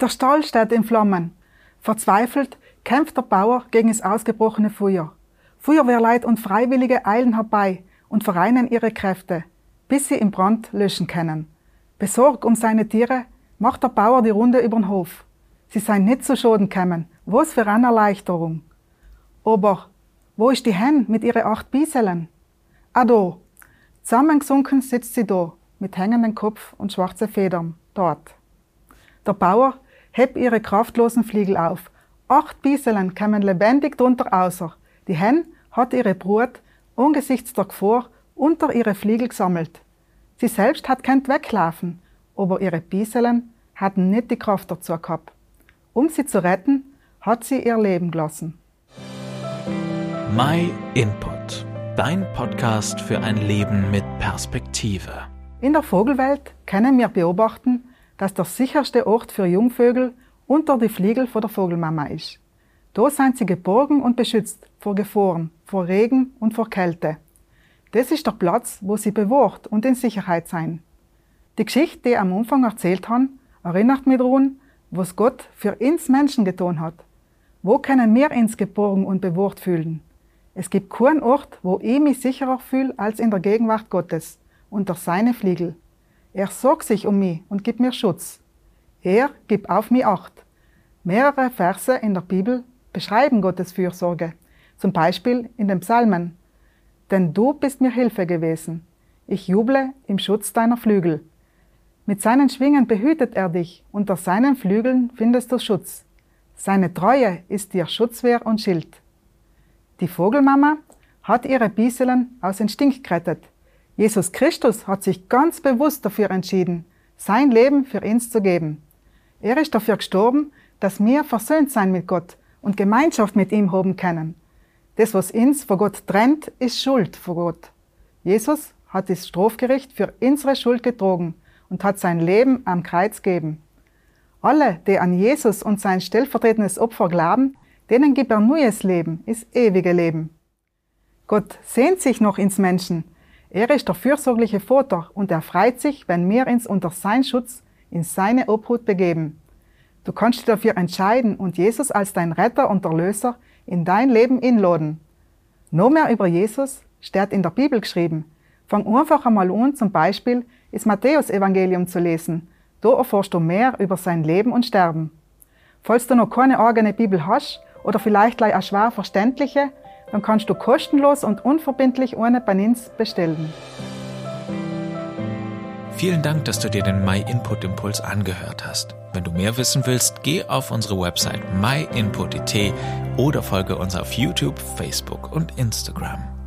Der Stall steht in Flammen. Verzweifelt kämpft der Bauer gegen das ausgebrochene Feuer. Feuerwehrleid und Freiwillige eilen herbei und vereinen ihre Kräfte, bis sie im Brand löschen können. Besorgt um seine Tiere macht der Bauer die Runde übern Hof. Sie seien nicht zu Schaden kämen. Was für eine Erleichterung. Aber wo ist die Hen mit ihren acht Bieselen? Ah, da. Zusammengesunken sitzt sie da, mit hängendem Kopf und schwarzen Federn, dort. Der Bauer hebt ihre kraftlosen Fliegel auf. Acht Bieselen kämen lebendig drunter außer. Die Hen hat ihre Brut angesichts der Gefahr unter ihre Fliegel gesammelt. Sie selbst hat kennt weglaufen, aber ihre Bieselen hatten nicht die Kraft dazu gehabt. Um sie zu retten, hat sie ihr Leben gelassen. My Input, dein Podcast für ein Leben mit Perspektive. In der Vogelwelt können wir beobachten, dass der sicherste Ort für Jungvögel unter die Fliegel von der Vogelmama ist. Da sind sie geborgen und beschützt vor Gefahren, vor Regen und vor Kälte. Das ist der Platz, wo sie bewahrt und in Sicherheit sein. Die Geschichte, die ich am Anfang erzählt habe, erinnert mich daran, was Gott für uns Menschen getan hat. Wo können wir uns geborgen und bewahrt fühlen? Es gibt keinen Ort, wo ich mich sicherer fühle als in der Gegenwart Gottes, unter seine Fliegel. Er sorgt sich um mich und gibt mir Schutz. Er gibt auf mich Acht. Mehrere Verse in der Bibel beschreiben Gottes Fürsorge, zum Beispiel in den Psalmen. Denn du bist mir Hilfe gewesen. Ich juble im Schutz deiner Flügel. Mit seinen Schwingen behütet er dich, unter seinen Flügeln findest du Schutz. Seine Treue ist dir Schutzwehr und Schild. Die Vogelmama hat ihre Bieselen aus Instinkt gerettet. Jesus Christus hat sich ganz bewusst dafür entschieden, sein Leben für uns zu geben. Er ist dafür gestorben, dass wir versöhnt sein mit Gott und Gemeinschaft mit ihm haben können. Das, was uns vor Gott trennt, ist Schuld vor Gott. Jesus hat das Strafgericht für unsere Schuld getrogen und hat sein Leben am Kreuz gegeben. Alle, die an Jesus und sein stellvertretendes Opfer glauben, denen gibt er neues Leben, ist ewige Leben. Gott sehnt sich noch ins Menschen. Er ist der fürsorgliche Vater und er freut sich, wenn wir uns unter sein Schutz in seine Obhut begeben. Du kannst dich dafür entscheiden und Jesus als dein Retter und Erlöser in dein Leben inladen. Noch mehr über Jesus steht in der Bibel geschrieben. Fang einfach einmal an, zum Beispiel das Matthäus-Evangelium zu lesen. Da erfährst du mehr über sein Leben und Sterben. Falls du noch keine eigene Bibel hast, oder vielleicht gleich eine schwer verständliche, dann kannst du kostenlos und unverbindlich ohne Banins bestellen. Vielen Dank, dass du dir den My Input Impuls angehört hast. Wenn du mehr wissen willst, geh auf unsere Website myinput.it oder folge uns auf YouTube, Facebook und Instagram.